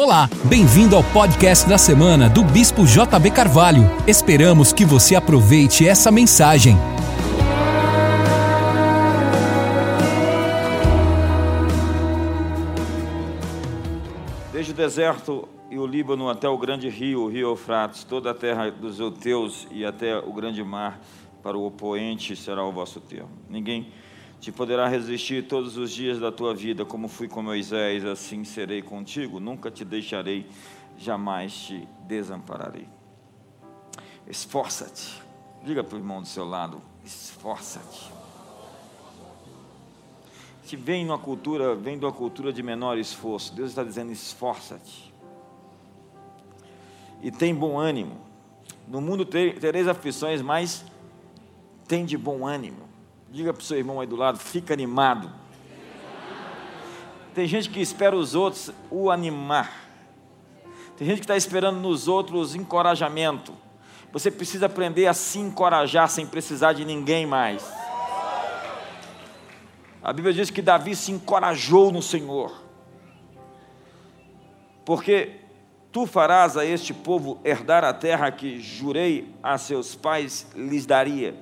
Olá, bem-vindo ao podcast da semana do Bispo JB Carvalho. Esperamos que você aproveite essa mensagem. Desde o deserto e o Líbano até o grande rio, o rio Eufrates, toda a terra dos Euteus e até o grande mar, para o opoente será o vosso termo. Ninguém te poderá resistir todos os dias da tua vida, como fui com Moisés, assim serei contigo, nunca te deixarei, jamais te desampararei. Esforça-te, diga para o irmão do seu lado: esforça-te. Se vem numa cultura, vem de uma cultura de menor esforço, Deus está dizendo: esforça-te. E tem bom ânimo. No mundo tereis aflições, mas tem de bom ânimo. Diga para o seu irmão aí do lado, fica animado. Tem gente que espera os outros o animar. Tem gente que está esperando nos outros encorajamento. Você precisa aprender a se encorajar sem precisar de ninguém mais. A Bíblia diz que Davi se encorajou no Senhor. Porque tu farás a este povo herdar a terra que jurei a seus pais lhes daria.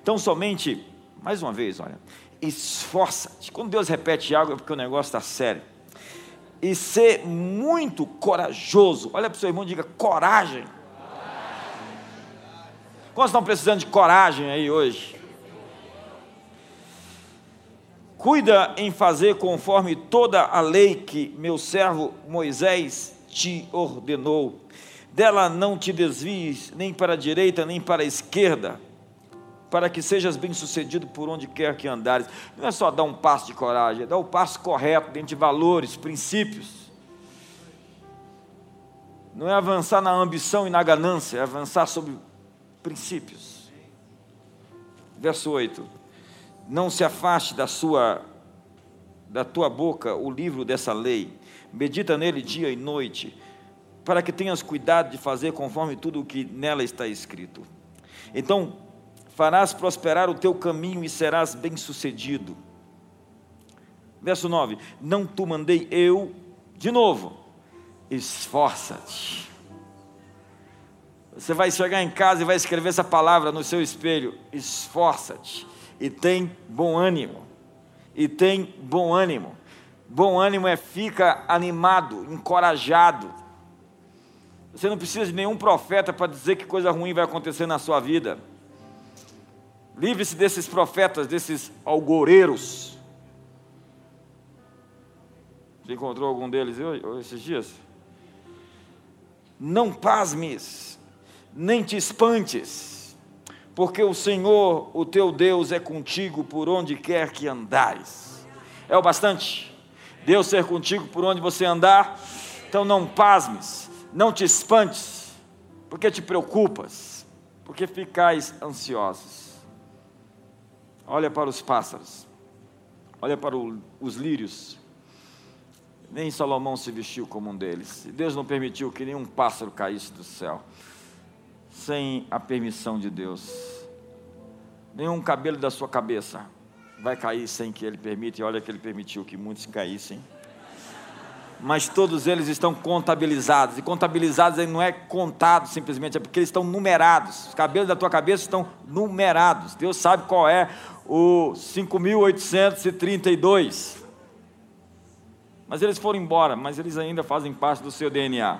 Então somente mais uma vez, olha. Esforça-te. Quando Deus repete algo é porque o negócio está sério. E ser muito corajoso. Olha para o seu irmão e diga: coragem. Quantos estão precisando de coragem aí hoje? Cuida em fazer conforme toda a lei que meu servo Moisés te ordenou. Dela não te desvies nem para a direita nem para a esquerda para que sejas bem-sucedido por onde quer que andares. Não é só dar um passo de coragem, é dar o passo correto dentro de valores, princípios. Não é avançar na ambição e na ganância, é avançar sobre princípios. Verso 8. Não se afaste da sua da tua boca o livro dessa lei. Medita nele dia e noite, para que tenhas cuidado de fazer conforme tudo o que nela está escrito. Então, farás prosperar o teu caminho e serás bem-sucedido. Verso 9: Não tu mandei eu, de novo, esforça-te. Você vai chegar em casa e vai escrever essa palavra no seu espelho: esforça-te, e tem bom ânimo, e tem bom ânimo. Bom ânimo é fica animado, encorajado. Você não precisa de nenhum profeta para dizer que coisa ruim vai acontecer na sua vida. Livre-se desses profetas, desses algoreiros. Você encontrou algum deles esses dias? Não pasmes, nem te espantes, porque o Senhor, o teu Deus, é contigo por onde quer que andares. É o bastante? Deus ser contigo por onde você andar, então não pasmes, não te espantes, porque te preocupas, porque ficais ansiosos. Olha para os pássaros, olha para o, os lírios. Nem Salomão se vestiu como um deles. Deus não permitiu que nenhum pássaro caísse do céu, sem a permissão de Deus. Nenhum cabelo da sua cabeça vai cair sem que Ele permita, e olha que Ele permitiu que muitos caíssem mas todos eles estão contabilizados. E contabilizados não é contado simplesmente, é porque eles estão numerados. Os cabelos da tua cabeça estão numerados. Deus sabe qual é o 5.832. Mas eles foram embora, mas eles ainda fazem parte do seu DNA.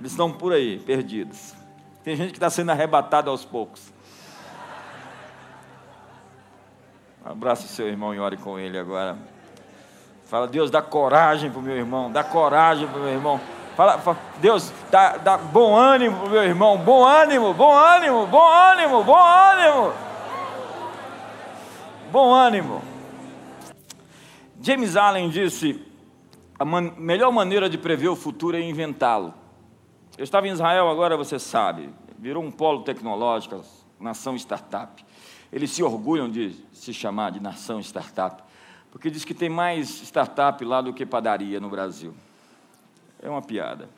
Eles estão por aí, perdidos. Tem gente que está sendo arrebatada aos poucos. Abraça o seu irmão e ore com ele agora. Fala, Deus, dá coragem para o meu irmão, dá coragem para o meu irmão. Fala, fala Deus, dá, dá bom ânimo para o meu irmão, bom ânimo, bom ânimo, bom ânimo, bom ânimo. Bom ânimo. James Allen disse: a man melhor maneira de prever o futuro é inventá-lo. Eu estava em Israel agora, você sabe, virou um polo tecnológico, nação startup. Eles se orgulham de se chamar de nação startup porque diz que tem mais startup lá do que padaria no Brasil. É uma piada.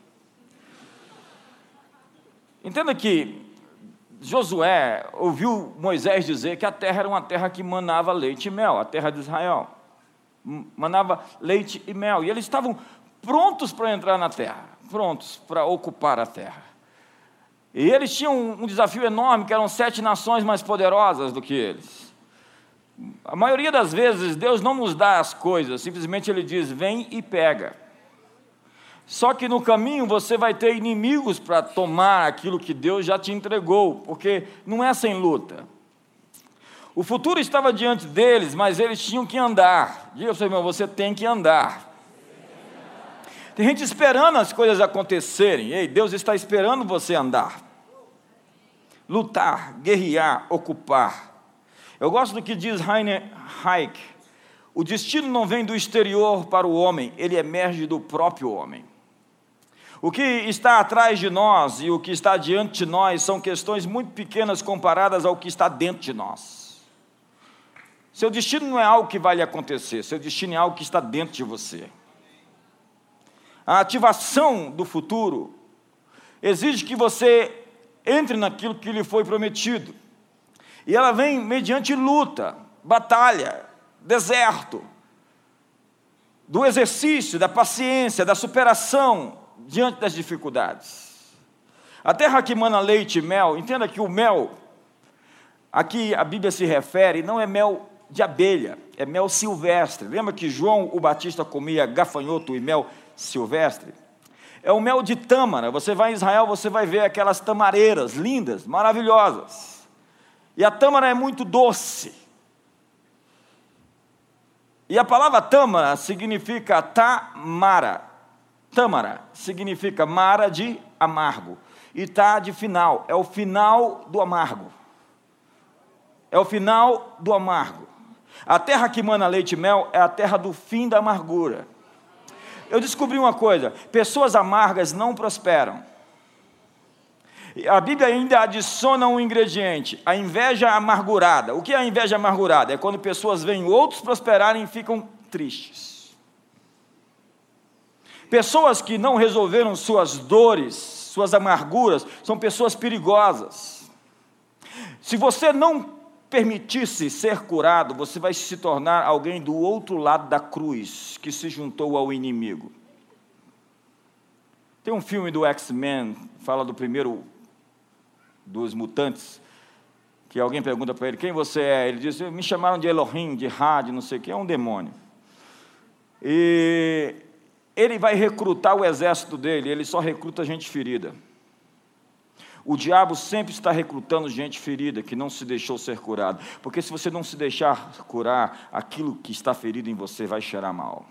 Entenda que Josué ouviu Moisés dizer que a terra era uma terra que manava leite e mel, a terra de Israel. Manava leite e mel. E eles estavam prontos para entrar na terra, prontos para ocupar a terra. E eles tinham um desafio enorme, que eram sete nações mais poderosas do que eles. A maioria das vezes, Deus não nos dá as coisas, simplesmente Ele diz: vem e pega. Só que no caminho você vai ter inimigos para tomar aquilo que Deus já te entregou, porque não é sem luta. O futuro estava diante deles, mas eles tinham que andar. Diga para o seu irmão: você tem que andar. Tem gente esperando as coisas acontecerem. Ei, Deus está esperando você andar. Lutar, guerrear, ocupar. Eu gosto do que diz Heine Hayek. O destino não vem do exterior para o homem, ele emerge do próprio homem. O que está atrás de nós e o que está diante de nós são questões muito pequenas comparadas ao que está dentro de nós. Seu destino não é algo que vai lhe acontecer, seu destino é algo que está dentro de você. A ativação do futuro exige que você entre naquilo que lhe foi prometido. E ela vem mediante luta, batalha, deserto, do exercício, da paciência, da superação diante das dificuldades. A terra que mana leite e mel, entenda que o mel, aqui a Bíblia se refere, não é mel de abelha, é mel silvestre. Lembra que João o Batista comia gafanhoto e mel silvestre. É o mel de tâmara. Você vai em Israel, você vai ver aquelas tamareiras lindas, maravilhosas. E a tâmara é muito doce. E a palavra tâmara significa tamara. Tâmara significa mara de amargo. E tá de final, é o final do amargo. É o final do amargo. A terra que mana leite e mel é a terra do fim da amargura. Eu descobri uma coisa: pessoas amargas não prosperam. A Bíblia ainda adiciona um ingrediente: a inveja amargurada. O que é a inveja amargurada? É quando pessoas veem outros prosperarem e ficam tristes. Pessoas que não resolveram suas dores, suas amarguras, são pessoas perigosas. Se você não permitisse ser curado, você vai se tornar alguém do outro lado da cruz, que se juntou ao inimigo. Tem um filme do X-Men, fala do primeiro dos mutantes, que alguém pergunta para ele, quem você é? Ele diz, me chamaram de Elohim, de Ra, de não sei o que, é um demônio. E ele vai recrutar o exército dele, ele só recruta gente ferida. O diabo sempre está recrutando gente ferida que não se deixou ser curada. Porque se você não se deixar curar, aquilo que está ferido em você vai cheirar mal.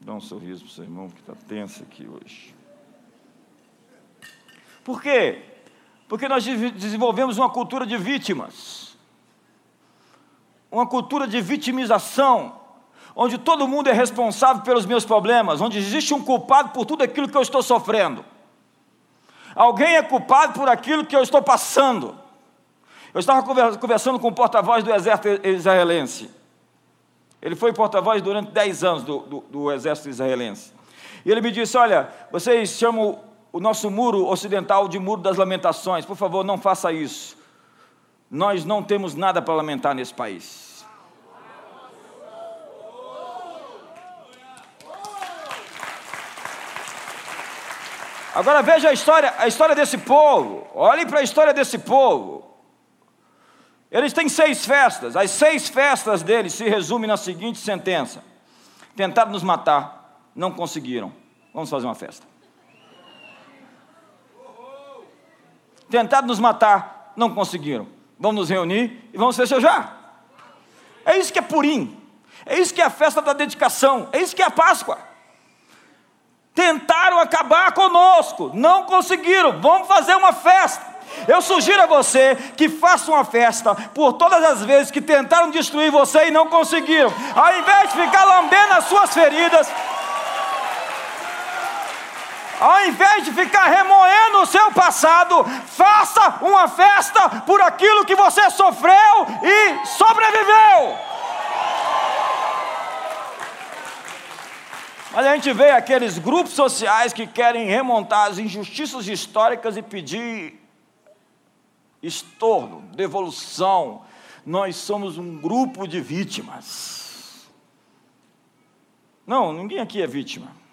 Dá um sorriso para o seu irmão que está tenso aqui hoje. Por quê? Porque nós desenvolvemos uma cultura de vítimas, uma cultura de vitimização, onde todo mundo é responsável pelos meus problemas, onde existe um culpado por tudo aquilo que eu estou sofrendo. Alguém é culpado por aquilo que eu estou passando. Eu estava conversando com o porta-voz do exército israelense. Ele foi porta-voz durante 10 anos do, do, do, exército israelense. E ele me disse: Olha, vocês chamam o nosso muro ocidental de muro das lamentações. Por favor, não faça isso. Nós não temos nada para lamentar nesse país. Agora veja a história, a história desse povo. Olhe para a história desse povo. Eles têm seis festas. As seis festas deles se resumem na seguinte sentença: tentaram nos matar, não conseguiram. Vamos fazer uma festa. Tentaram nos matar, não conseguiram. Vamos nos reunir e vamos festejar. É isso que é Purim. É isso que é a festa da dedicação. É isso que é a Páscoa. Tentaram acabar conosco, não conseguiram. Vamos fazer uma festa. Eu sugiro a você que faça uma festa por todas as vezes que tentaram destruir você e não conseguiram. Ao invés de ficar lambendo as suas feridas, ao invés de ficar remoendo o seu passado, faça uma festa por aquilo que você sofreu e sobreviveu. Mas a gente vê aqueles grupos sociais que querem remontar as injustiças históricas e pedir estorno, devolução. Nós somos um grupo de vítimas. Não, ninguém aqui é vítima.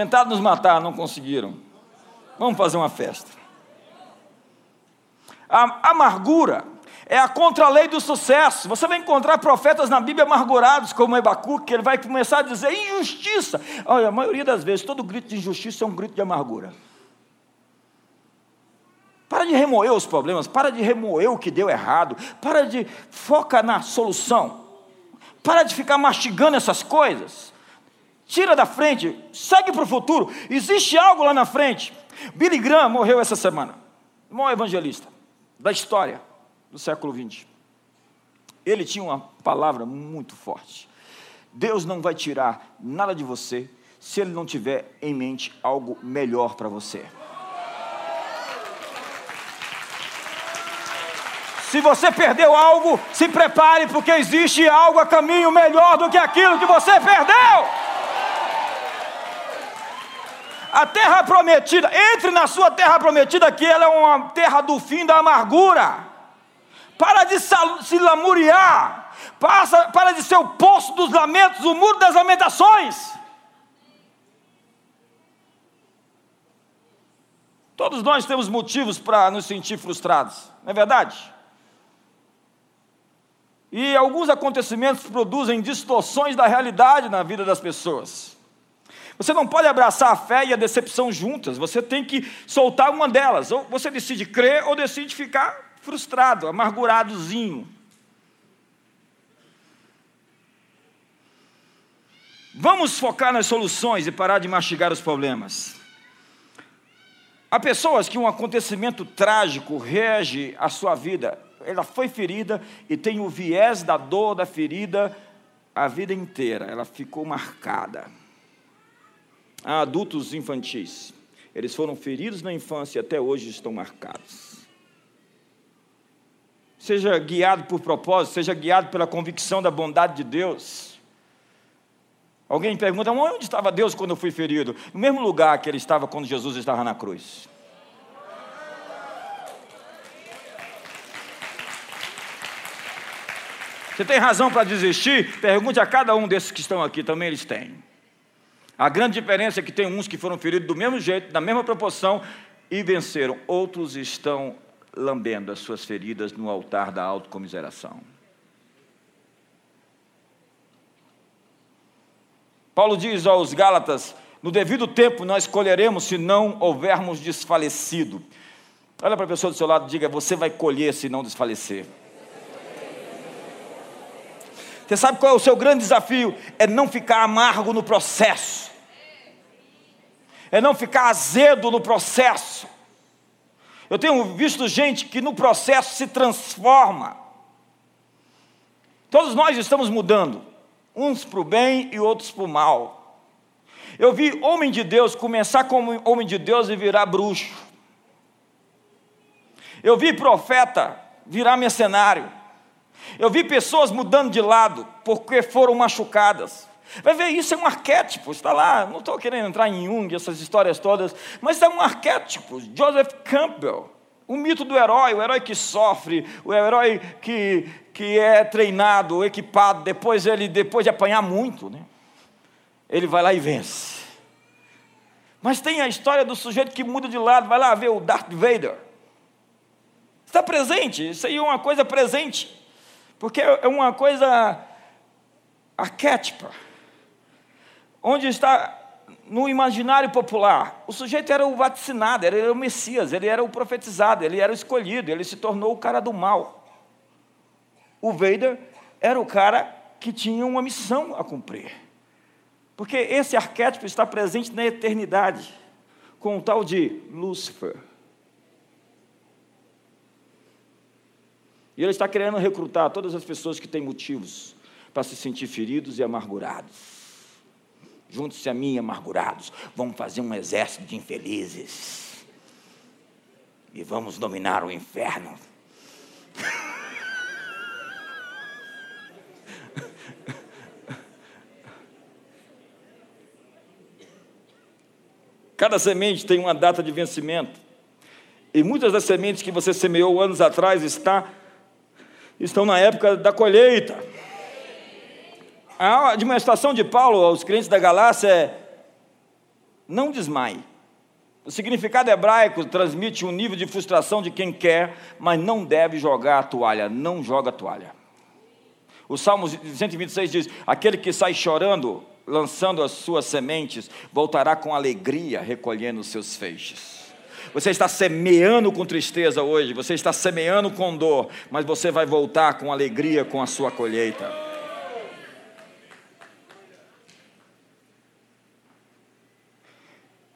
Tentaram nos matar, não conseguiram. Vamos fazer uma festa. A amargura é a contralei do sucesso. Você vai encontrar profetas na Bíblia amargurados, como Ebacuque, que ele vai começar a dizer injustiça. Olha, a maioria das vezes, todo grito de injustiça é um grito de amargura. Para de remoer os problemas, para de remoer o que deu errado, para de foca na solução. Para de ficar mastigando essas coisas. Tira da frente, segue para o futuro. Existe algo lá na frente. Billy Graham morreu essa semana. O maior evangelista da história do século XX. Ele tinha uma palavra muito forte. Deus não vai tirar nada de você se Ele não tiver em mente algo melhor para você. Se você perdeu algo, se prepare, porque existe algo a caminho melhor do que aquilo que você perdeu. A terra prometida, entre na sua terra prometida, que ela é uma terra do fim da amargura. Para de se lamuriar, passa, para de ser o poço dos lamentos, o muro das lamentações. Todos nós temos motivos para nos sentir frustrados, não é verdade? E alguns acontecimentos produzem distorções da realidade na vida das pessoas. Você não pode abraçar a fé e a decepção juntas, você tem que soltar uma delas. Ou você decide crer ou decide ficar frustrado, amarguradozinho. Vamos focar nas soluções e parar de mastigar os problemas. Há pessoas que um acontecimento trágico rege a sua vida. Ela foi ferida e tem o viés da dor da ferida a vida inteira. Ela ficou marcada a adultos infantis. Eles foram feridos na infância e até hoje estão marcados. Seja guiado por propósito, seja guiado pela convicção da bondade de Deus. Alguém pergunta: onde estava Deus quando eu fui ferido? No mesmo lugar que ele estava quando Jesus estava na cruz. Você tem razão para desistir? Pergunte a cada um desses que estão aqui, também eles têm. A grande diferença é que tem uns que foram feridos do mesmo jeito, da mesma proporção e venceram. Outros estão lambendo as suas feridas no altar da autocomiseração. Paulo diz aos Gálatas: no devido tempo nós colheremos se não houvermos desfalecido. Olha para a pessoa do seu lado e diga: você vai colher se não desfalecer. Você sabe qual é o seu grande desafio? É não ficar amargo no processo é não ficar azedo no processo. Eu tenho visto gente que no processo se transforma. Todos nós estamos mudando, uns para o bem e outros para o mal. Eu vi homem de Deus começar como homem de Deus e virar bruxo. Eu vi profeta virar mercenário. Eu vi pessoas mudando de lado porque foram machucadas. Vai ver, isso é um arquétipo, está lá, não estou querendo entrar em Jung, essas histórias todas, mas é um arquétipo. Joseph Campbell, o mito do herói, o herói que sofre, o herói que, que é treinado, equipado, depois ele, depois de apanhar muito, né? ele vai lá e vence. Mas tem a história do sujeito que muda de lado, vai lá ver o Darth Vader. Está presente, isso aí é uma coisa presente, porque é uma coisa arquétipa onde está no imaginário popular, o sujeito era o vacinado, ele era o Messias, ele era o profetizado, ele era o escolhido, ele se tornou o cara do mal. O Vader era o cara que tinha uma missão a cumprir. Porque esse arquétipo está presente na eternidade, com o tal de Lúcifer. E ele está querendo recrutar todas as pessoas que têm motivos para se sentir feridos e amargurados. Junte-se a mim, amargurados. Vamos fazer um exército de infelizes. E vamos dominar o inferno. Cada semente tem uma data de vencimento. E muitas das sementes que você semeou anos atrás está, estão na época da colheita. A administração de Paulo aos crentes da Galácia é: não desmaie. O significado hebraico transmite um nível de frustração de quem quer, mas não deve jogar a toalha, não joga a toalha. O Salmo 126 diz: Aquele que sai chorando, lançando as suas sementes, voltará com alegria, recolhendo os seus feixes. Você está semeando com tristeza hoje, você está semeando com dor, mas você vai voltar com alegria com a sua colheita.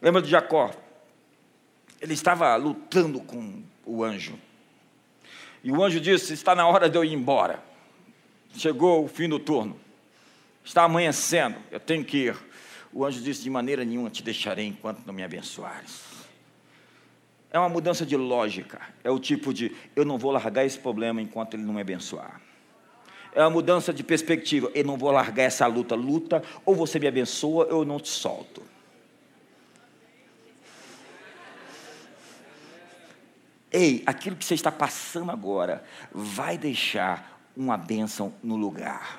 Lembra de Jacó? Ele estava lutando com o anjo. E o anjo disse: Está na hora de eu ir embora. Chegou o fim do turno. Está amanhecendo, eu tenho que ir. O anjo disse: De maneira nenhuma te deixarei enquanto não me abençoares. É uma mudança de lógica. É o tipo de: Eu não vou largar esse problema enquanto ele não me abençoar. É uma mudança de perspectiva. Eu não vou largar essa luta. Luta, ou você me abençoa, ou eu não te solto. Ei, aquilo que você está passando agora vai deixar uma bênção no lugar.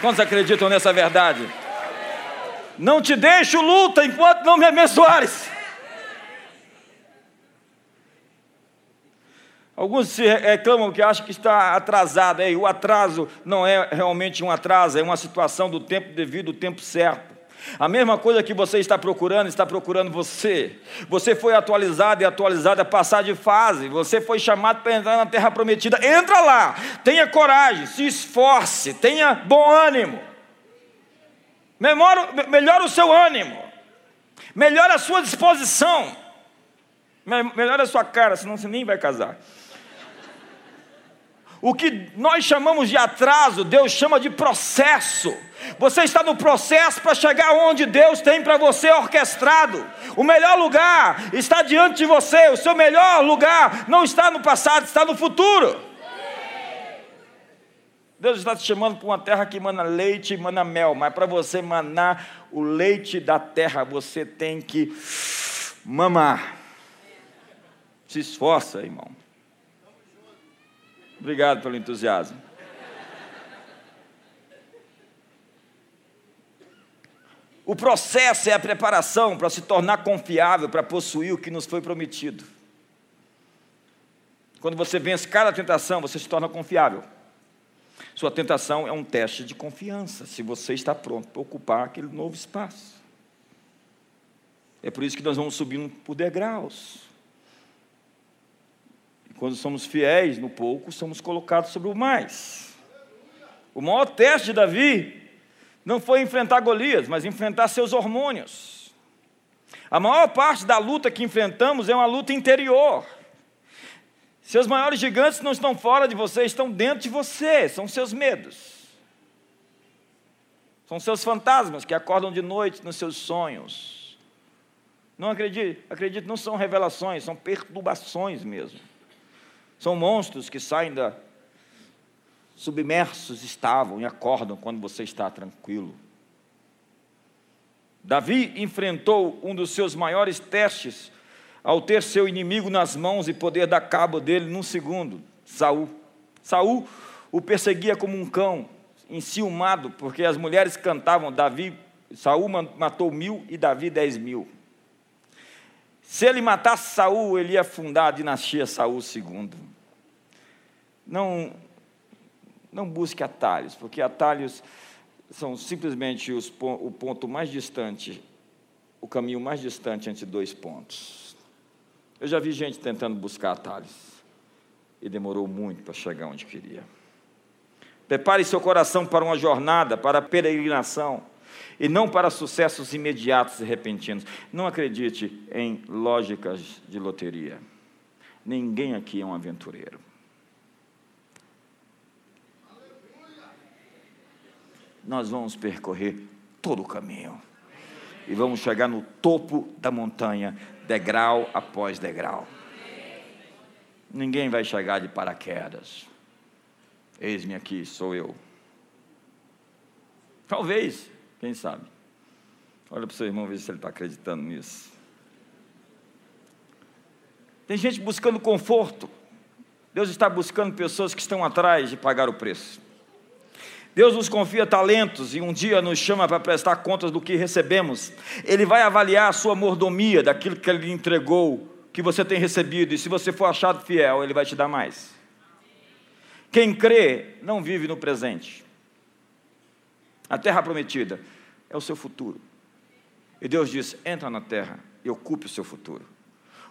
Quantos acreditam nessa verdade? Não te deixo luta enquanto não me abençoares. Alguns se reclamam que acham que está atrasado. Ei, o atraso não é realmente um atraso, é uma situação do tempo devido ao tempo certo. A mesma coisa que você está procurando, está procurando você. Você foi atualizado e atualizado a passar de fase. Você foi chamado para entrar na terra prometida. Entra lá, tenha coragem, se esforce, tenha bom ânimo. Melhora o seu ânimo, melhora a sua disposição, melhora a sua cara, senão você nem vai casar. O que nós chamamos de atraso, Deus chama de processo. Você está no processo para chegar onde Deus tem para você orquestrado. O melhor lugar está diante de você. O seu melhor lugar não está no passado, está no futuro. Deus está te chamando para uma terra que mana leite e mana mel, mas para você manar o leite da terra, você tem que mamar. Se esforça, irmão. Obrigado pelo entusiasmo. O processo é a preparação para se tornar confiável, para possuir o que nos foi prometido. Quando você vence cada tentação, você se torna confiável. Sua tentação é um teste de confiança, se você está pronto para ocupar aquele novo espaço. É por isso que nós vamos subindo por degraus. Quando somos fiéis no pouco, somos colocados sobre o mais. O maior teste de Davi não foi enfrentar Golias, mas enfrentar seus hormônios. A maior parte da luta que enfrentamos é uma luta interior. Seus maiores gigantes não estão fora de você, estão dentro de você, são seus medos. São seus fantasmas que acordam de noite nos seus sonhos. Não acredite, acredite, não são revelações, são perturbações mesmo. São monstros que saem da. submersos estavam e acordam quando você está tranquilo. Davi enfrentou um dos seus maiores testes ao ter seu inimigo nas mãos e poder dar cabo dele num segundo, Saul. Saul o perseguia como um cão, enciumado, porque as mulheres cantavam Davi, Saul matou mil e Davi dez mil. Se ele matasse Saul, ele ia fundar a dinastia Saul II. Não, não busque atalhos, porque atalhos são simplesmente os, o ponto mais distante, o caminho mais distante entre dois pontos. Eu já vi gente tentando buscar atalhos e demorou muito para chegar onde queria. Prepare seu coração para uma jornada, para a peregrinação e não para sucessos imediatos e repentinos. Não acredite em lógicas de loteria. Ninguém aqui é um aventureiro. Nós vamos percorrer todo o caminho e vamos chegar no topo da montanha, degrau após degrau. Ninguém vai chegar de paraquedas. Eis-me aqui, sou eu. Talvez quem sabe? Olha para o seu irmão ver se ele está acreditando nisso. Tem gente buscando conforto. Deus está buscando pessoas que estão atrás de pagar o preço. Deus nos confia talentos e um dia nos chama para prestar contas do que recebemos. Ele vai avaliar a sua mordomia daquilo que ele entregou, que você tem recebido, e se você for achado fiel, ele vai te dar mais. Quem crê não vive no presente. A terra prometida é o seu futuro. E Deus diz: entra na terra e ocupe o seu futuro.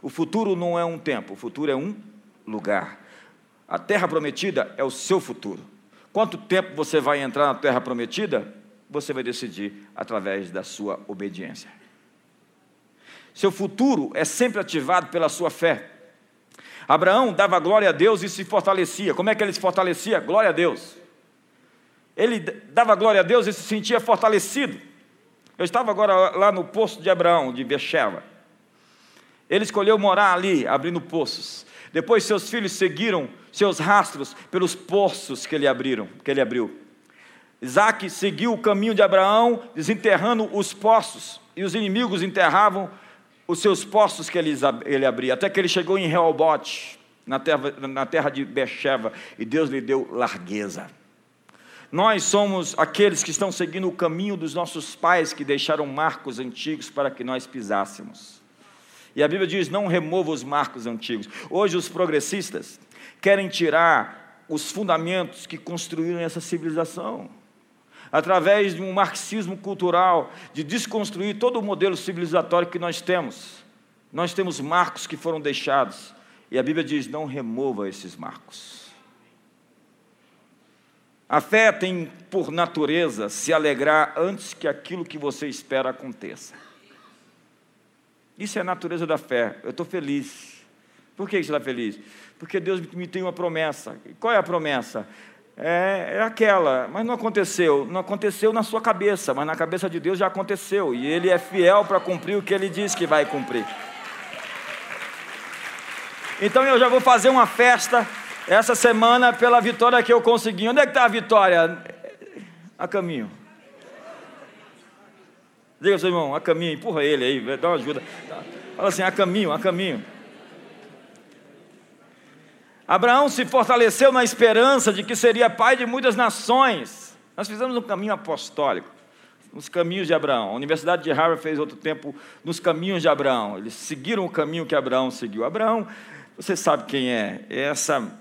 O futuro não é um tempo, o futuro é um lugar. A terra prometida é o seu futuro. Quanto tempo você vai entrar na terra prometida? Você vai decidir através da sua obediência. Seu futuro é sempre ativado pela sua fé. Abraão dava glória a Deus e se fortalecia. Como é que ele se fortalecia? Glória a Deus. Ele dava glória a Deus e se sentia fortalecido. Eu estava agora lá no poço de Abraão, de Becheva. Ele escolheu morar ali, abrindo poços. Depois seus filhos seguiram seus rastros pelos poços que ele abriram, que ele abriu. Isaac seguiu o caminho de Abraão, desenterrando os poços, e os inimigos enterravam os seus poços que ele, ele abria, até que ele chegou em Reobote, na terra, na terra de Becheva, e Deus lhe deu largueza. Nós somos aqueles que estão seguindo o caminho dos nossos pais que deixaram marcos antigos para que nós pisássemos. E a Bíblia diz: não remova os marcos antigos. Hoje, os progressistas querem tirar os fundamentos que construíram essa civilização. Através de um marxismo cultural, de desconstruir todo o modelo civilizatório que nós temos. Nós temos marcos que foram deixados. E a Bíblia diz: não remova esses marcos. A fé tem por natureza se alegrar antes que aquilo que você espera aconteça. Isso é a natureza da fé. Eu estou feliz. Por que você está feliz? Porque Deus me tem uma promessa. Qual é a promessa? É, é, aquela, mas não aconteceu. Não aconteceu na sua cabeça, mas na cabeça de Deus já aconteceu. E Ele é fiel para cumprir o que Ele diz que vai cumprir. Então eu já vou fazer uma festa essa semana pela vitória que eu consegui. Onde é que está a vitória? A caminho. Diga ao seu irmão, a caminho, empurra ele aí, dá uma ajuda. Fala assim, a caminho, a caminho. Abraão se fortaleceu na esperança de que seria pai de muitas nações. Nós fizemos um caminho apostólico, nos caminhos de Abraão. A Universidade de Harvard fez outro tempo nos caminhos de Abraão. Eles seguiram o caminho que Abraão seguiu. Abraão, você sabe quem é? É essa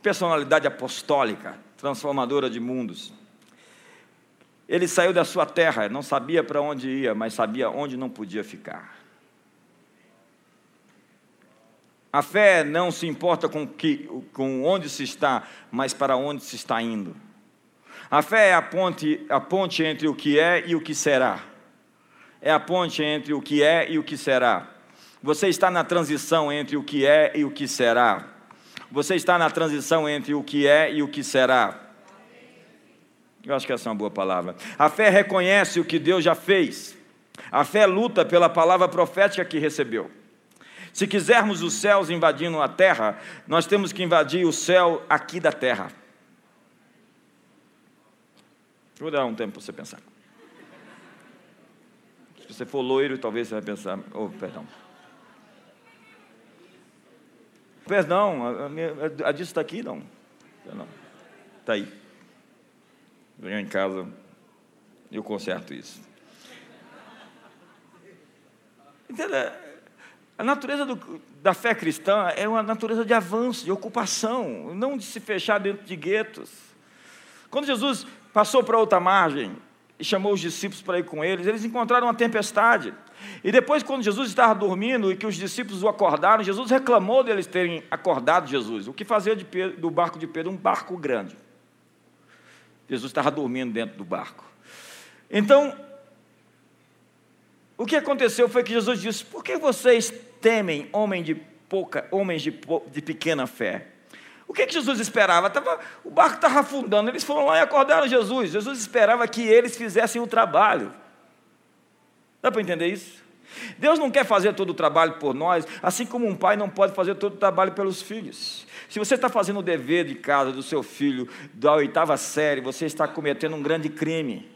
personalidade apostólica, transformadora de mundos. Ele saiu da sua terra, não sabia para onde ia, mas sabia onde não podia ficar. A fé não se importa com, que, com onde se está, mas para onde se está indo. A fé é a ponte, a ponte entre o que é e o que será. É a ponte entre o que é e o que será. Você está na transição entre o que é e o que será. Você está na transição entre o que é e o que será. Eu acho que essa é uma boa palavra. A fé reconhece o que Deus já fez. A fé luta pela palavra profética que recebeu. Se quisermos os céus invadindo a terra, nós temos que invadir o céu aqui da terra. Vou dar um tempo para você pensar. Se você for loiro, talvez você vai pensar, oh, perdão. Perdão, a, a, disso está aqui, não. Está aí. Venho em casa, eu conserto isso. Entendeu? A natureza do, da fé cristã é uma natureza de avanço, de ocupação, não de se fechar dentro de guetos. Quando Jesus passou para outra margem e chamou os discípulos para ir com eles, eles encontraram uma tempestade. E depois, quando Jesus estava dormindo e que os discípulos o acordaram, Jesus reclamou deles terem acordado Jesus. O que fazia Pedro, do barco de Pedro um barco grande. Jesus estava dormindo dentro do barco. Então, o que aconteceu foi que Jesus disse: Por que vocês temem homem de pouca, homens de, de pequena fé? O que, que Jesus esperava? Tava, o barco estava afundando, eles foram lá e acordaram Jesus. Jesus esperava que eles fizessem o trabalho. Dá para entender isso? Deus não quer fazer todo o trabalho por nós, assim como um pai não pode fazer todo o trabalho pelos filhos. Se você está fazendo o dever de casa do seu filho da oitava série, você está cometendo um grande crime.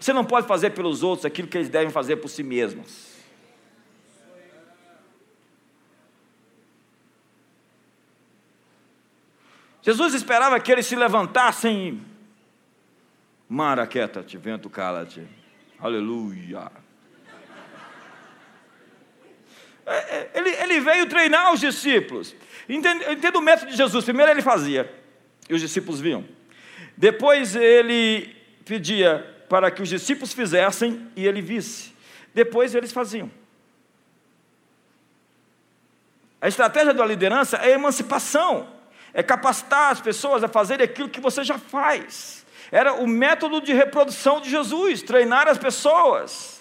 Você não pode fazer pelos outros aquilo que eles devem fazer por si mesmos. Jesus esperava que eles se levantassem e. Mara, quieta-te, vento, cala-te. Aleluia. É, é, ele, ele veio treinar os discípulos. Entenda, entenda o método de Jesus. Primeiro ele fazia, e os discípulos viam. Depois ele pedia para que os discípulos fizessem e ele visse. Depois eles faziam. A estratégia da liderança é emancipação, é capacitar as pessoas a fazerem aquilo que você já faz. Era o método de reprodução de Jesus, treinar as pessoas.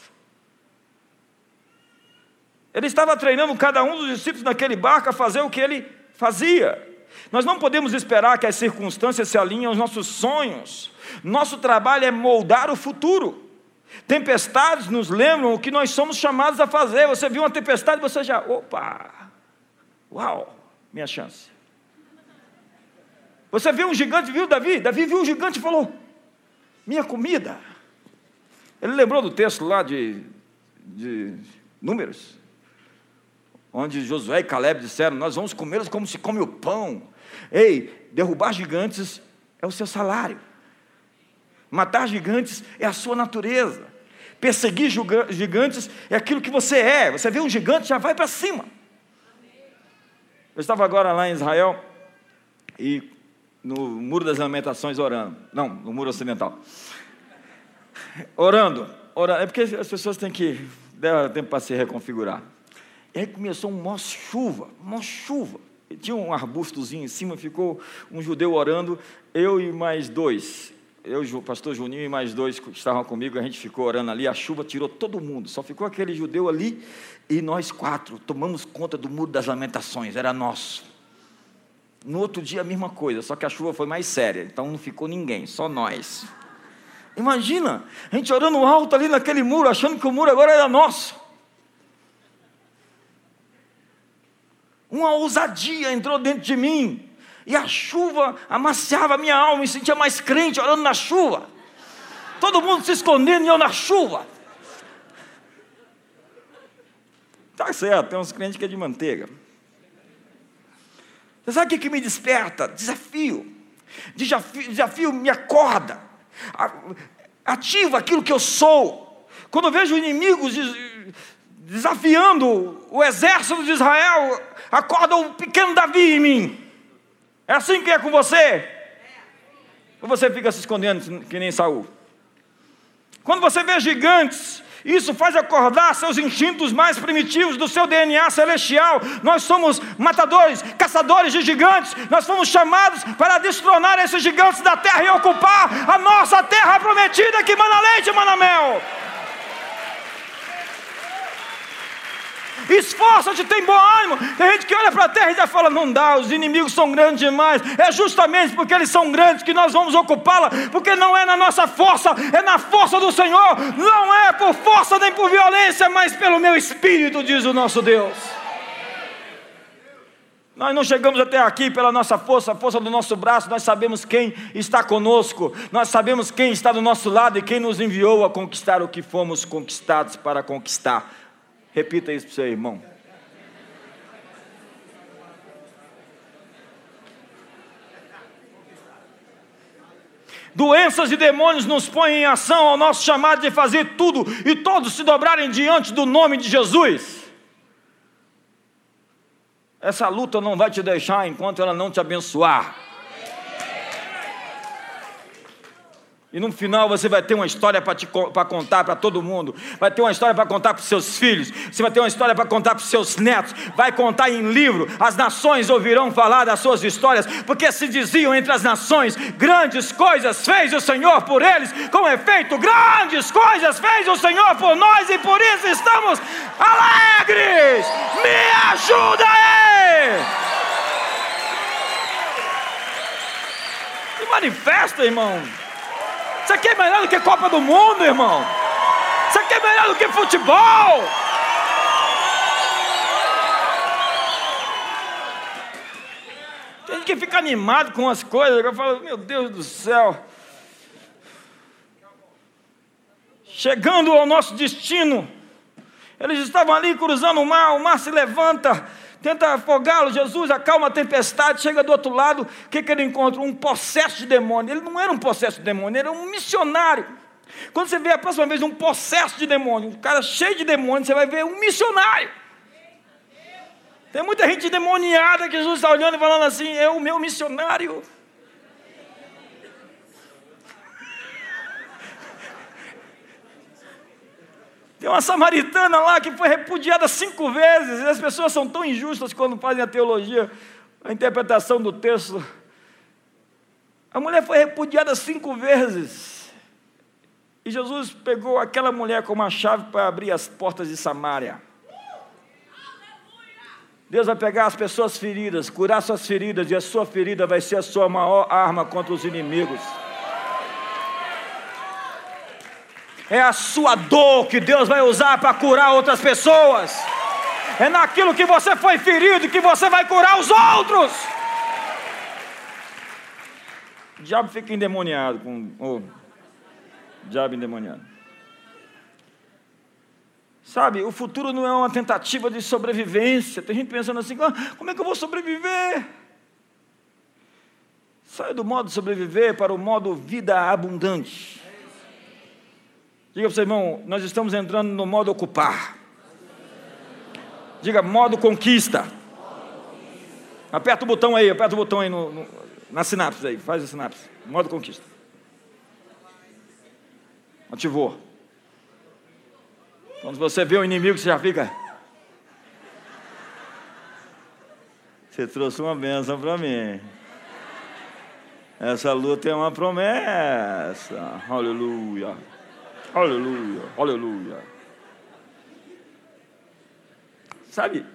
Ele estava treinando cada um dos discípulos naquele barco a fazer o que ele fazia. Nós não podemos esperar que as circunstâncias se alinhem aos nossos sonhos. Nosso trabalho é moldar o futuro. Tempestades nos lembram o que nós somos chamados a fazer. Você viu uma tempestade, você já, opa, uau, minha chance. Você viu um gigante, viu Davi? Davi viu um gigante e falou: Minha comida. Ele lembrou do texto lá de, de Números, onde Josué e Caleb disseram: Nós vamos comê-los como se come o pão. Ei, derrubar gigantes é o seu salário. Matar gigantes é a sua natureza. Perseguir gigantes é aquilo que você é. Você vê um gigante, já vai para cima. Eu estava agora lá em Israel e no Muro das Lamentações orando. Não, no Muro Ocidental. Orando. orando. É porque as pessoas têm que dar tempo para se reconfigurar. E aí começou uma chuva, uma chuva. E tinha um arbustozinho em cima, ficou um judeu orando, eu e mais dois. Eu, o pastor Juninho e mais dois que estavam comigo, a gente ficou orando ali, a chuva tirou todo mundo, só ficou aquele judeu ali e nós quatro tomamos conta do muro das lamentações, era nosso. No outro dia a mesma coisa, só que a chuva foi mais séria, então não ficou ninguém, só nós. Imagina, a gente orando alto ali naquele muro, achando que o muro agora era nosso. Uma ousadia entrou dentro de mim, e a chuva amaciava a minha alma, me sentia mais crente orando na chuva. Todo mundo se escondendo e eu na chuva. Tá certo, tem uns crentes que é de manteiga. Você sabe o que, que me desperta? Desafio. Desafio, desafio me acorda. Ativa aquilo que eu sou. Quando eu vejo inimigos desafiando o exército de Israel, acorda o pequeno Davi em mim. É assim que é com você? Ou você fica se escondendo que nem Saul? Quando você vê gigantes isso faz acordar seus instintos mais primitivos do seu DNA celestial. Nós somos matadores, caçadores de gigantes. Nós fomos chamados para destronar esses gigantes da terra e ocupar a nossa terra prometida que mana leite e mana mel. Esforça-te, tem bom ânimo. Tem gente que olha para a terra e já fala: não dá, os inimigos são grandes demais. É justamente porque eles são grandes que nós vamos ocupá-la, porque não é na nossa força, é na força do Senhor. Não é por força nem por violência, mas pelo meu espírito, diz o nosso Deus. Nós não chegamos até aqui pela nossa força, a força do nosso braço, nós sabemos quem está conosco, nós sabemos quem está do nosso lado e quem nos enviou a conquistar o que fomos conquistados para conquistar. Repita isso para o seu irmão. Doenças e demônios nos põem em ação ao nosso chamado de fazer tudo e todos se dobrarem diante do nome de Jesus. Essa luta não vai te deixar enquanto ela não te abençoar. E no final você vai ter uma história para contar para todo mundo. Vai ter uma história para contar para os seus filhos. Você vai ter uma história para contar para os seus netos. Vai contar em livro. As nações ouvirão falar das suas histórias. Porque se diziam entre as nações: grandes coisas fez o Senhor por eles. Com efeito, grandes coisas fez o Senhor por nós. E por isso estamos alegres. Me ajuda aí. Se manifesta, irmão. Isso aqui é melhor do que Copa do Mundo, irmão. Isso aqui é melhor do que futebol. Tem gente que fica animado com as coisas. Eu falo, meu Deus do céu. Chegando ao nosso destino, eles estavam ali cruzando o mar, o mar se levanta, tenta afogá-lo. Jesus acalma a tempestade, chega do outro lado, o que, que ele encontra? Um possesso de demônio. Ele não era um possesso de demônio, ele era um missionário. Quando você vê a próxima vez um possesso de demônio, um cara cheio de demônio, você vai ver um missionário. Tem muita gente demoniada que Jesus está olhando e falando assim: é o meu missionário. Tem uma samaritana lá que foi repudiada cinco vezes, e as pessoas são tão injustas quando fazem a teologia, a interpretação do texto. A mulher foi repudiada cinco vezes. E Jesus pegou aquela mulher com uma chave para abrir as portas de Samaria. Deus vai pegar as pessoas feridas, curar suas feridas, e a sua ferida vai ser a sua maior arma contra os inimigos. É a sua dor que Deus vai usar para curar outras pessoas. É naquilo que você foi ferido que você vai curar os outros. O diabo fica endemoniado com. Oh, diabo endemoniado. Sabe, o futuro não é uma tentativa de sobrevivência. Tem gente pensando assim: ah, como é que eu vou sobreviver? Saia do modo sobreviver para o modo vida abundante. Diga para o seu irmão, nós estamos entrando no modo ocupar. Diga, modo conquista. Aperta o botão aí, aperta o botão aí no, no, na sinapse aí, faz a sinapse. Modo conquista. Ativou. Quando você vê o inimigo, você já fica. Você trouxe uma bênção para mim. Essa luta é uma promessa. Aleluia. Aleluia, aleluia. Sabe,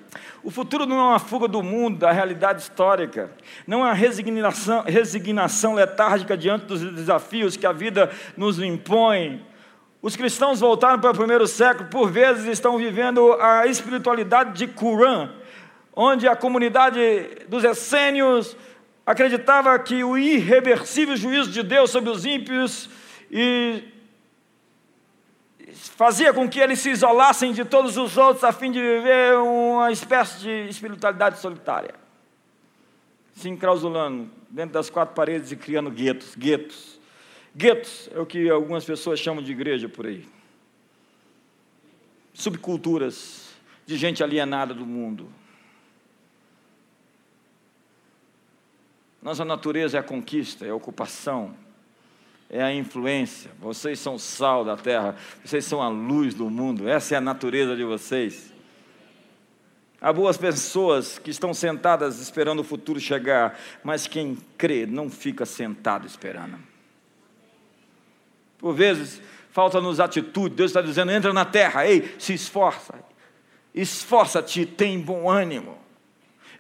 o futuro não é uma fuga do mundo, da realidade histórica, não é uma resignação, resignação letárgica diante dos desafios que a vida nos impõe. Os cristãos voltaram para o primeiro século, por vezes estão vivendo a espiritualidade de Qurã, onde a comunidade dos essênios acreditava que o irreversível juízo de Deus sobre os ímpios e fazia com que eles se isolassem de todos os outros a fim de viver uma espécie de espiritualidade solitária. Se enclausulando dentro das quatro paredes e criando guetos. Guetos. Guetos é o que algumas pessoas chamam de igreja por aí. Subculturas de gente alienada do mundo. Nossa natureza é a conquista, é a ocupação, é a influência. Vocês são sal da terra, vocês são a luz do mundo, essa é a natureza de vocês. Há boas pessoas que estão sentadas esperando o futuro chegar, mas quem crê não fica sentado esperando. Por vezes, falta-nos atitude. Deus está dizendo: entra na terra, ei, se esforça, esforça-te, tem bom ânimo.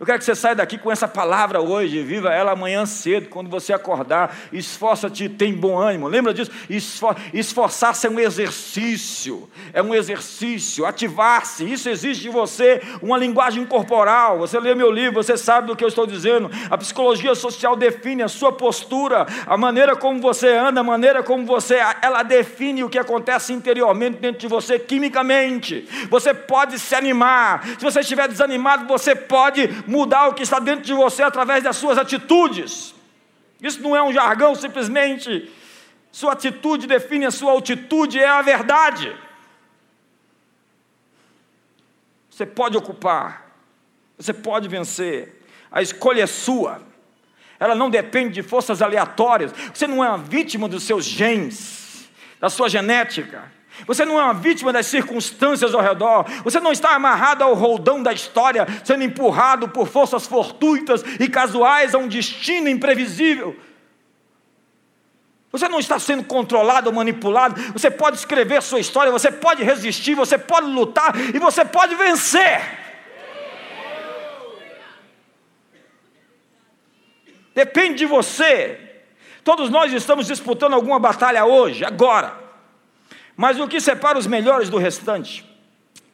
Eu quero que você saia daqui com essa palavra hoje, viva ela amanhã cedo, quando você acordar. Esforça-te, tem bom ânimo. Lembra disso? Esfor Esforçar-se é um exercício, é um exercício. Ativar-se, isso exige de você uma linguagem corporal. Você lê meu livro, você sabe do que eu estou dizendo. A psicologia social define a sua postura, a maneira como você anda, a maneira como você. Ela define o que acontece interiormente dentro de você, quimicamente. Você pode se animar. Se você estiver desanimado, você pode mudar o que está dentro de você através das suas atitudes. Isso não é um jargão, simplesmente sua atitude define a sua altitude, é a verdade. Você pode ocupar, você pode vencer, a escolha é sua, ela não depende de forças aleatórias, você não é uma vítima dos seus genes, da sua genética. Você não é uma vítima das circunstâncias ao redor. Você não está amarrado ao roldão da história, sendo empurrado por forças fortuitas e casuais a um destino imprevisível. Você não está sendo controlado ou manipulado. Você pode escrever sua história, você pode resistir, você pode lutar e você pode vencer. Depende de você. Todos nós estamos disputando alguma batalha hoje, agora. Mas o que separa os melhores do restante?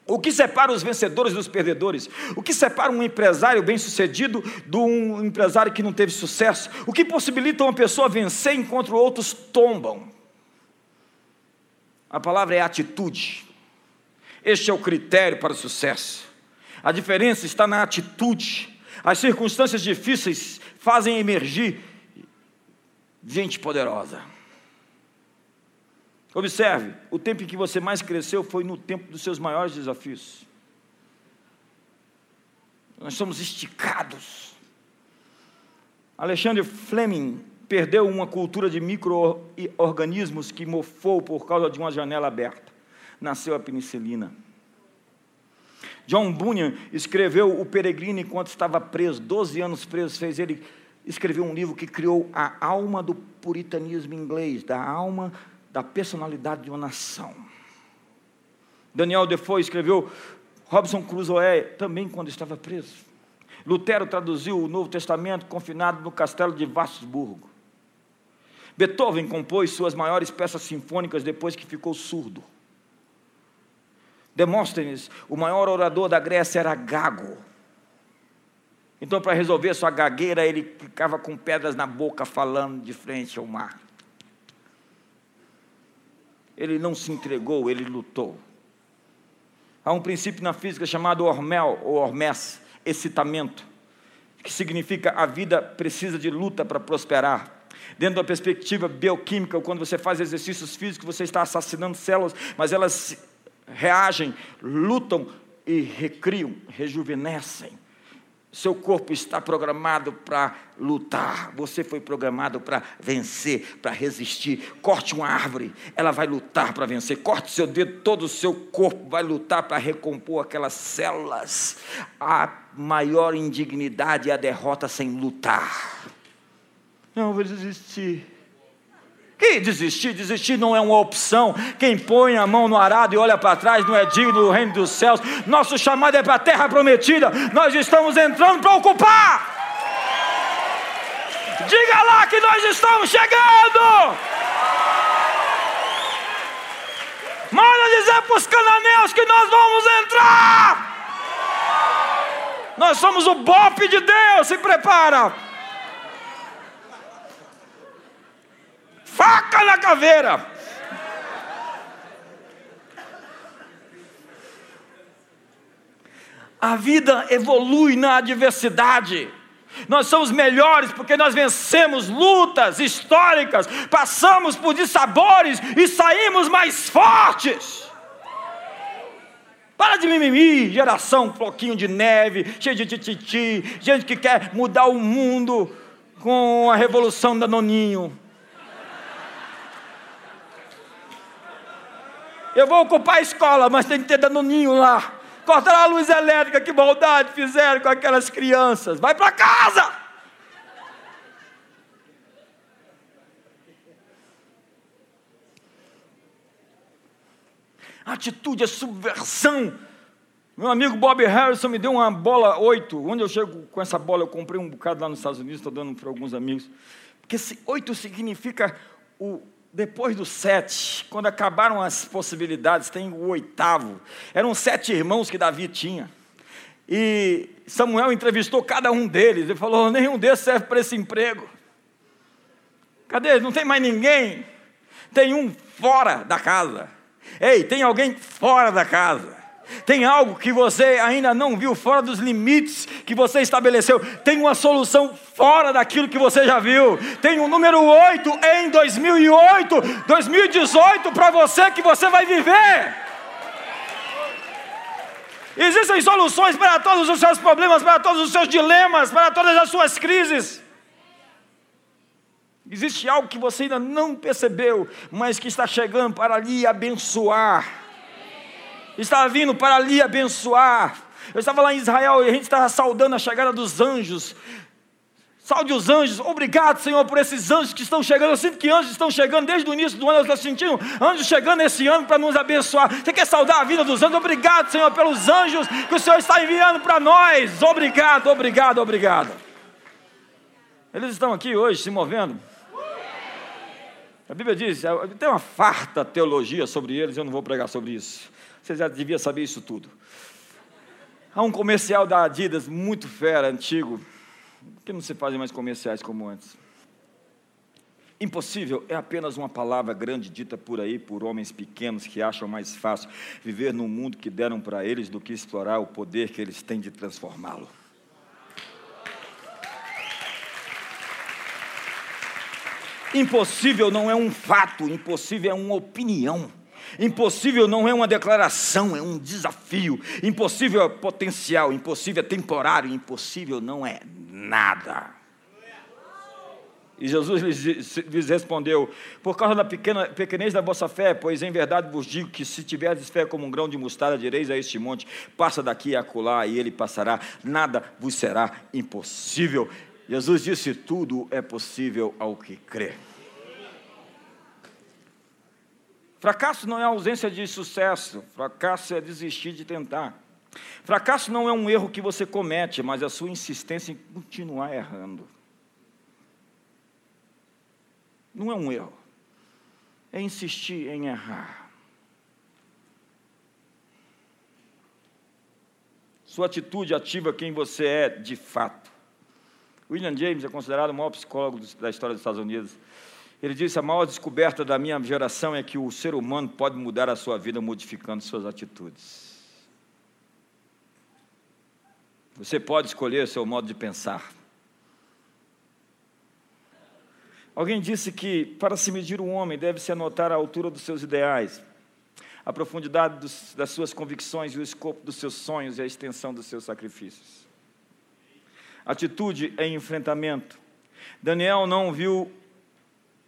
O que separa os vencedores dos perdedores? O que separa um empresário bem-sucedido de um empresário que não teve sucesso? O que possibilita uma pessoa vencer enquanto outros tombam? A palavra é atitude. Este é o critério para o sucesso. A diferença está na atitude. As circunstâncias difíceis fazem emergir gente poderosa. Observe, o tempo em que você mais cresceu foi no tempo dos seus maiores desafios. Nós somos esticados. Alexandre Fleming perdeu uma cultura de micro-organismos que mofou por causa de uma janela aberta. Nasceu a penicilina. John Bunyan escreveu O Peregrino enquanto estava preso, 12 anos preso, fez ele escrever um livro que criou a alma do puritanismo inglês, da alma da personalidade de uma nação. Daniel Defoe escreveu Robson Crusoe também quando estava preso. Lutero traduziu o Novo Testamento confinado no castelo de Wassburgo. Beethoven compôs suas maiores peças sinfônicas depois que ficou surdo. Demóstenes, o maior orador da Grécia, era gago. Então, para resolver sua gagueira, ele ficava com pedras na boca, falando de frente ao mar. Ele não se entregou, ele lutou. Há um princípio na física chamado hormel ou hormés, excitamento, que significa a vida precisa de luta para prosperar. Dentro da perspectiva bioquímica, quando você faz exercícios físicos, você está assassinando células, mas elas reagem, lutam e recriam, rejuvenescem. Seu corpo está programado para lutar. Você foi programado para vencer, para resistir. Corte uma árvore, ela vai lutar para vencer. Corte seu dedo, todo o seu corpo vai lutar para recompor aquelas células. A maior indignidade é a derrota sem lutar. Não, vou desistir. Que desistir? Desistir não é uma opção. Quem põe a mão no arado e olha para trás não é digno do reino dos céus. Nosso chamado é para a terra prometida. Nós estamos entrando para ocupar. Diga lá que nós estamos chegando. Manda dizer para os cananeus que nós vamos entrar. Nós somos o bope de Deus. Se prepara. Faca na caveira. A vida evolui na adversidade. Nós somos melhores porque nós vencemos lutas históricas, passamos por dissabores e saímos mais fortes. Para de mimimi, geração floquinho de neve, cheio de tititi, gente que quer mudar o mundo com a revolução da Noninho. Eu vou ocupar a escola, mas tem que ter danoninho lá. Cortaram a luz elétrica, que maldade fizeram com aquelas crianças. Vai para casa! Atitude é subversão. Meu amigo Bob Harrison me deu uma bola 8. Onde eu chego com essa bola? Eu comprei um bocado lá nos Estados Unidos, estou dando para alguns amigos. Porque 8 significa o depois do sete, quando acabaram as possibilidades, tem o oitavo. Eram sete irmãos que Davi tinha. E Samuel entrevistou cada um deles e falou: nenhum desses serve para esse emprego. Cadê? Não tem mais ninguém. Tem um fora da casa. Ei, tem alguém fora da casa. Tem algo que você ainda não viu fora dos limites que você estabeleceu. Tem uma solução fora daquilo que você já viu. Tem um número 8 em 2008, 2018 para você que você vai viver. Existem soluções para todos os seus problemas, para todos os seus dilemas, para todas as suas crises. Existe algo que você ainda não percebeu, mas que está chegando para lhe abençoar estava vindo para ali abençoar. Eu estava lá em Israel e a gente estava saudando a chegada dos anjos. Salve os anjos, obrigado, Senhor, por esses anjos que estão chegando. Eu sinto que anjos estão chegando desde o início do ano. Eu estou sentindo anjos chegando esse ano para nos abençoar. Você quer saudar a vida dos anjos? Obrigado, Senhor, pelos anjos que o Senhor está enviando para nós. Obrigado, obrigado, obrigado. Eles estão aqui hoje se movendo. A Bíblia diz, tem uma farta teologia sobre eles, eu não vou pregar sobre isso. Você já devia saber isso tudo. Há um comercial da Adidas muito fera, antigo, que não se fazem mais comerciais como antes. Impossível é apenas uma palavra grande dita por aí por homens pequenos que acham mais fácil viver num mundo que deram para eles do que explorar o poder que eles têm de transformá-lo. Impossível não é um fato, impossível é uma opinião. Impossível não é uma declaração, é um desafio. Impossível é potencial, impossível é temporário, impossível não é nada. E Jesus lhes, respondeu: Por causa da pequena, pequenez da vossa fé, pois em verdade vos digo que se tiverdes fé como um grão de mostarda, direis a este monte: passa daqui a acolá, e ele passará, nada vos será impossível. Jesus disse: Tudo é possível ao que crê. Fracasso não é ausência de sucesso, fracasso é desistir de tentar. Fracasso não é um erro que você comete, mas a sua insistência em continuar errando. Não é um erro, é insistir em errar. Sua atitude ativa quem você é de fato. William James é considerado o maior psicólogo da história dos Estados Unidos. Ele disse: A maior descoberta da minha geração é que o ser humano pode mudar a sua vida modificando suas atitudes. Você pode escolher o seu modo de pensar. Alguém disse que para se medir um homem deve-se anotar a altura dos seus ideais, a profundidade dos, das suas convicções e o escopo dos seus sonhos e a extensão dos seus sacrifícios. Atitude é enfrentamento. Daniel não viu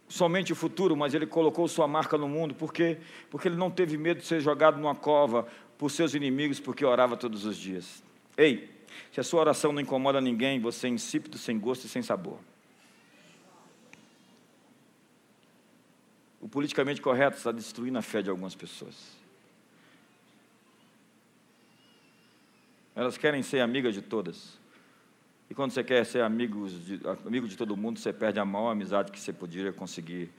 somente o futuro, mas ele colocou sua marca no mundo, por quê? Porque ele não teve medo de ser jogado numa cova por seus inimigos, porque orava todos os dias. Ei, se a sua oração não incomoda ninguém, você é insípido, sem gosto e sem sabor. O politicamente correto está destruindo a fé de algumas pessoas. Elas querem ser amigas de todas. E quando você quer ser amigo de, amigo de todo mundo, você perde a maior amizade que você poderia conseguir.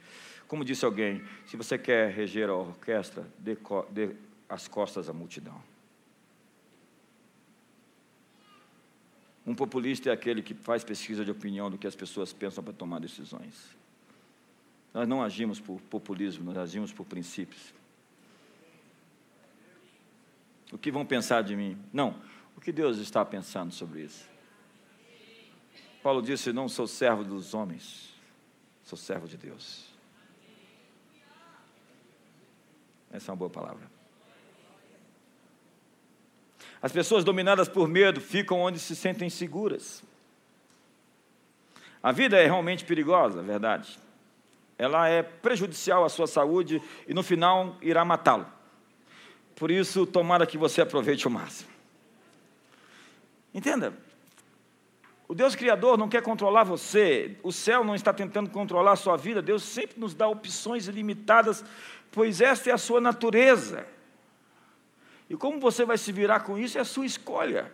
Como disse alguém, se você quer reger a orquestra, dê, dê as costas à multidão. Um populista é aquele que faz pesquisa de opinião do que as pessoas pensam para tomar decisões. Nós não agimos por populismo, nós agimos por princípios. O que vão pensar de mim? Não. O que Deus está pensando sobre isso? Paulo disse: Não sou servo dos homens, sou servo de Deus. Essa é uma boa palavra. As pessoas dominadas por medo ficam onde se sentem seguras. A vida é realmente perigosa, verdade ela é prejudicial à sua saúde e no final irá matá-lo. Por isso, tomara que você aproveite o máximo. Entenda, o Deus Criador não quer controlar você, o céu não está tentando controlar a sua vida, Deus sempre nos dá opções ilimitadas, pois esta é a sua natureza. E como você vai se virar com isso é a sua escolha.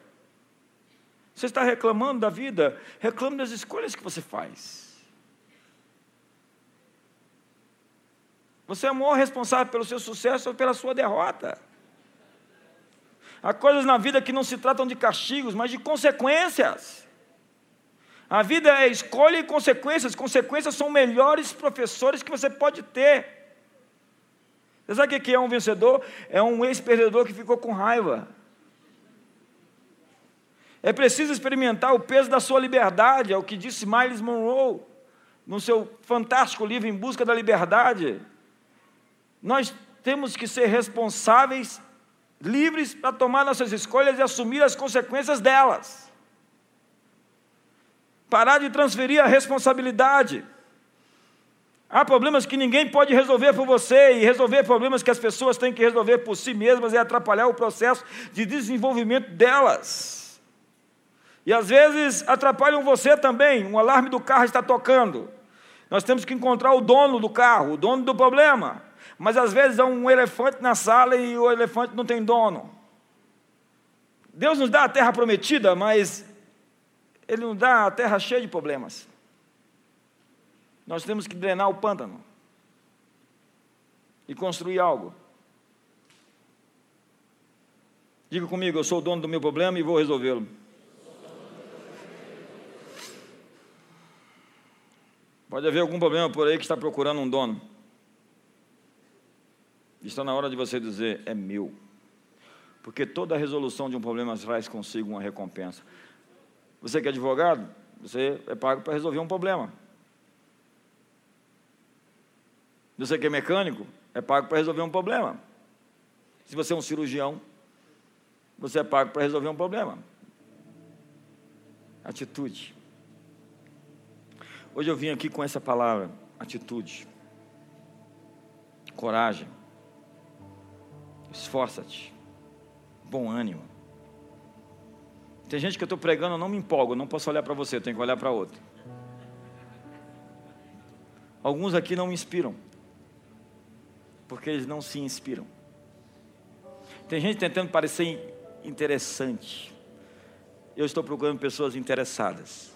Você está reclamando da vida, reclame das escolhas que você faz. Você é o maior responsável pelo seu sucesso ou pela sua derrota. Há coisas na vida que não se tratam de castigos, mas de consequências. A vida é escolha e consequências. Consequências são melhores professores que você pode ter. Você sabe o que é um vencedor? É um ex-perdedor que ficou com raiva. É preciso experimentar o peso da sua liberdade, é o que disse Miles Monroe no seu fantástico livro Em Busca da Liberdade. Nós temos que ser responsáveis, livres para tomar nossas escolhas e assumir as consequências delas. Parar de transferir a responsabilidade. Há problemas que ninguém pode resolver por você, e resolver problemas que as pessoas têm que resolver por si mesmas é atrapalhar o processo de desenvolvimento delas. E às vezes atrapalham você também. Um alarme do carro está tocando. Nós temos que encontrar o dono do carro, o dono do problema. Mas às vezes há um elefante na sala e o elefante não tem dono. Deus nos dá a terra prometida, mas Ele nos dá a terra cheia de problemas. Nós temos que drenar o pântano e construir algo. Diga comigo, eu sou o dono do meu problema e vou resolvê-lo. Pode haver algum problema por aí que está procurando um dono. Está na hora de você dizer: é meu. Porque toda resolução de um problema traz consigo uma recompensa. Você que é advogado, você é pago para resolver um problema. Você que é mecânico, é pago para resolver um problema. Se você é um cirurgião, você é pago para resolver um problema. Atitude. Hoje eu vim aqui com essa palavra, atitude. Coragem. Esforça-te. Bom ânimo. Tem gente que eu estou pregando, eu não me empolgo, eu não posso olhar para você, eu tenho que olhar para outro. Alguns aqui não me inspiram, porque eles não se inspiram. Tem gente tentando parecer interessante. Eu estou procurando pessoas interessadas.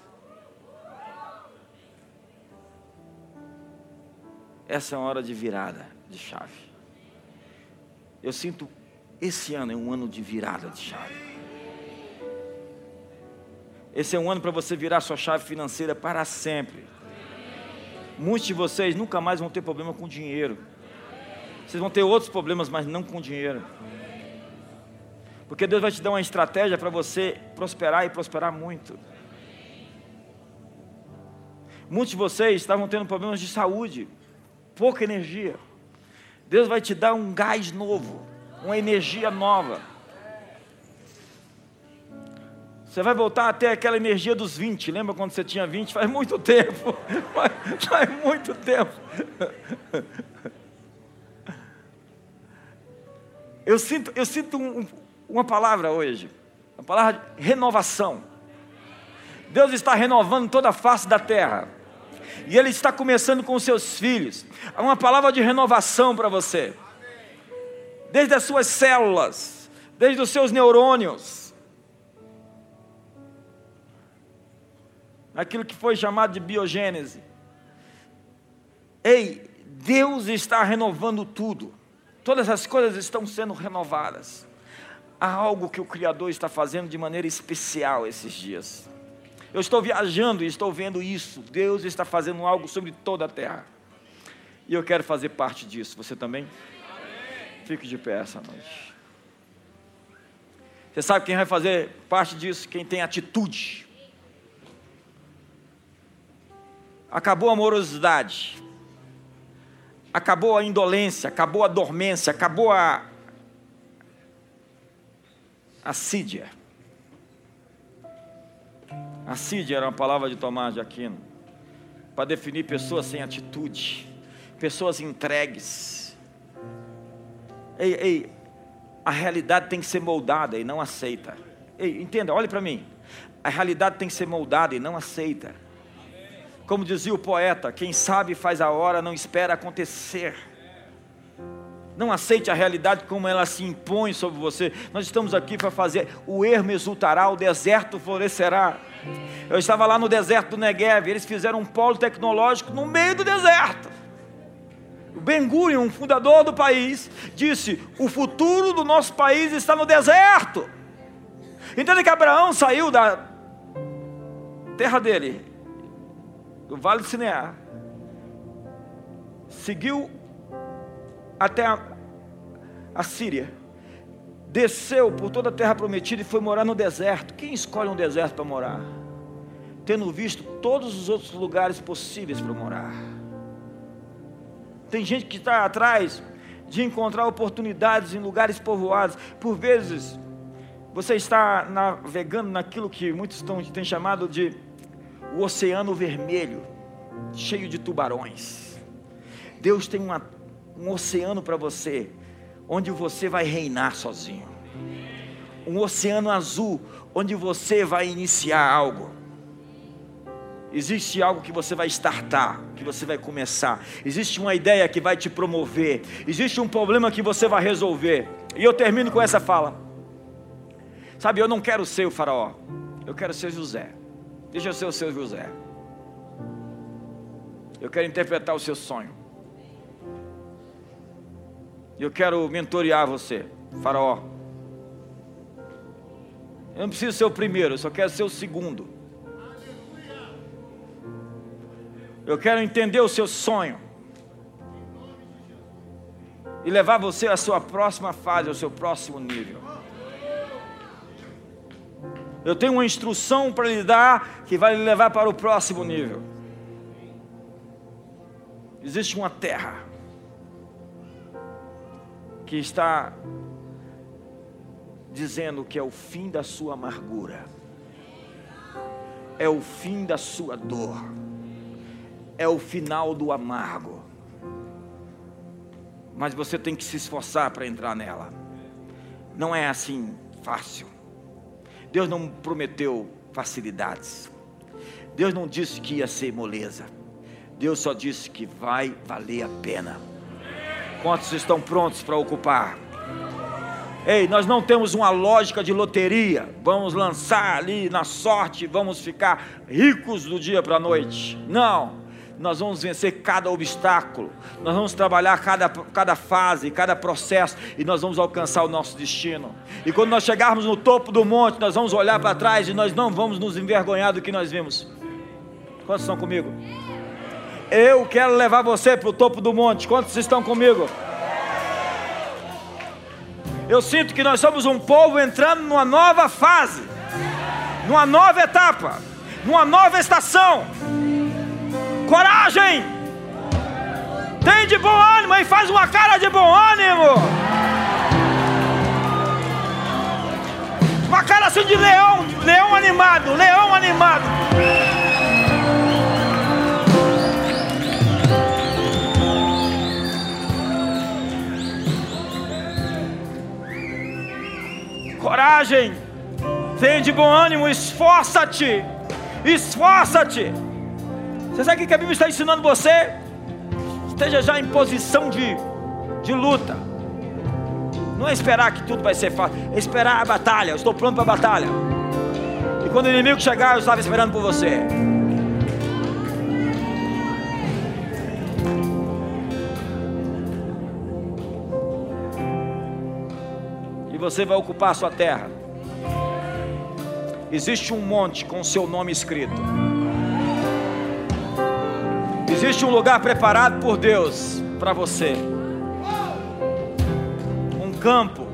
Essa é uma hora de virada de chave. Eu sinto esse ano é um ano de virada de chave. Esse é um ano para você virar sua chave financeira para sempre. Muitos de vocês nunca mais vão ter problema com dinheiro. Vocês vão ter outros problemas, mas não com dinheiro. Porque Deus vai te dar uma estratégia para você prosperar e prosperar muito. Muitos de vocês estavam tendo problemas de saúde, pouca energia. Deus vai te dar um gás novo, uma energia nova. Você vai voltar até aquela energia dos 20. Lembra quando você tinha 20? Faz muito tempo. Faz, faz muito tempo. Eu sinto, eu sinto um, uma palavra hoje, a palavra renovação. Deus está renovando toda a face da terra. E Ele está começando com os seus filhos. Há uma palavra de renovação para você. Desde as suas células, desde os seus neurônios. Aquilo que foi chamado de biogênese. Ei, Deus está renovando tudo. Todas as coisas estão sendo renovadas há algo que o Criador está fazendo de maneira especial esses dias. Eu estou viajando e estou vendo isso. Deus está fazendo algo sobre toda a terra. E eu quero fazer parte disso. Você também? Fique de pé essa noite. Você sabe quem vai fazer parte disso? Quem tem atitude. Acabou a morosidade. Acabou a indolência, acabou a dormência, acabou a assídia. Assídia era uma palavra de Tomás de Aquino para definir pessoas sem atitude, pessoas entregues. Ei, ei, a realidade tem que ser moldada e não aceita. Ei, entenda, olhe para mim. A realidade tem que ser moldada e não aceita. Como dizia o poeta, quem sabe faz a hora, não espera acontecer. Não aceite a realidade como ela se impõe sobre você. Nós estamos aqui para fazer o ermo exultará, o deserto florescerá. Eu estava lá no deserto do Negev, eles fizeram um polo tecnológico no meio do deserto. O Ben Gurion, um fundador do país, disse: "O futuro do nosso país está no deserto". Entende que Abraão saiu da terra dele, do Vale de Sinear, seguiu até a, a Síria, desceu por toda a terra prometida e foi morar no deserto. Quem escolhe um deserto para morar? Tendo visto todos os outros lugares possíveis para morar. Tem gente que está atrás de encontrar oportunidades em lugares povoados. Por vezes, você está navegando naquilo que muitos estão, têm chamado de o oceano vermelho, cheio de tubarões. Deus tem uma, um oceano para você, onde você vai reinar sozinho. Um oceano azul, onde você vai iniciar algo. Existe algo que você vai startar, que você vai começar. Existe uma ideia que vai te promover. Existe um problema que você vai resolver. E eu termino com essa fala. Sabe, eu não quero ser o faraó. Eu quero ser José. Deixa eu ser o seu José. Eu quero interpretar o seu sonho. Eu quero mentorear você, Faraó. Eu não preciso ser o primeiro, eu só quero ser o segundo. Eu quero entender o seu sonho. E levar você à sua próxima fase, ao seu próximo nível. Eu tenho uma instrução para lhe dar que vai lhe levar para o próximo nível. Existe uma terra que está dizendo que é o fim da sua amargura, é o fim da sua dor, é o final do amargo. Mas você tem que se esforçar para entrar nela. Não é assim fácil. Deus não prometeu facilidades. Deus não disse que ia ser moleza. Deus só disse que vai valer a pena. Quantos estão prontos para ocupar? Ei, nós não temos uma lógica de loteria. Vamos lançar ali na sorte, vamos ficar ricos do dia para a noite. Não. Nós vamos vencer cada obstáculo, nós vamos trabalhar cada, cada fase, cada processo, e nós vamos alcançar o nosso destino. E quando nós chegarmos no topo do monte, nós vamos olhar para trás e nós não vamos nos envergonhar do que nós vimos. Quantos estão comigo? Eu quero levar você para o topo do monte. Quantos estão comigo? Eu sinto que nós somos um povo entrando numa nova fase, numa nova etapa, numa nova estação. Coragem! Tem de bom ânimo e faz uma cara de bom ânimo. Uma cara assim de leão, leão animado, leão animado. coragem, tem de bom ânimo, esforça-te, esforça-te. Você sabe o que a Bíblia está ensinando você? Esteja já em posição de, de luta. Não é esperar que tudo vai ser fácil, é esperar a batalha. Eu estou pronto para a batalha. E quando o inimigo chegar, eu estava esperando por você. você vai ocupar a sua terra. Existe um monte com o seu nome escrito. Existe um lugar preparado por Deus para você. Um campo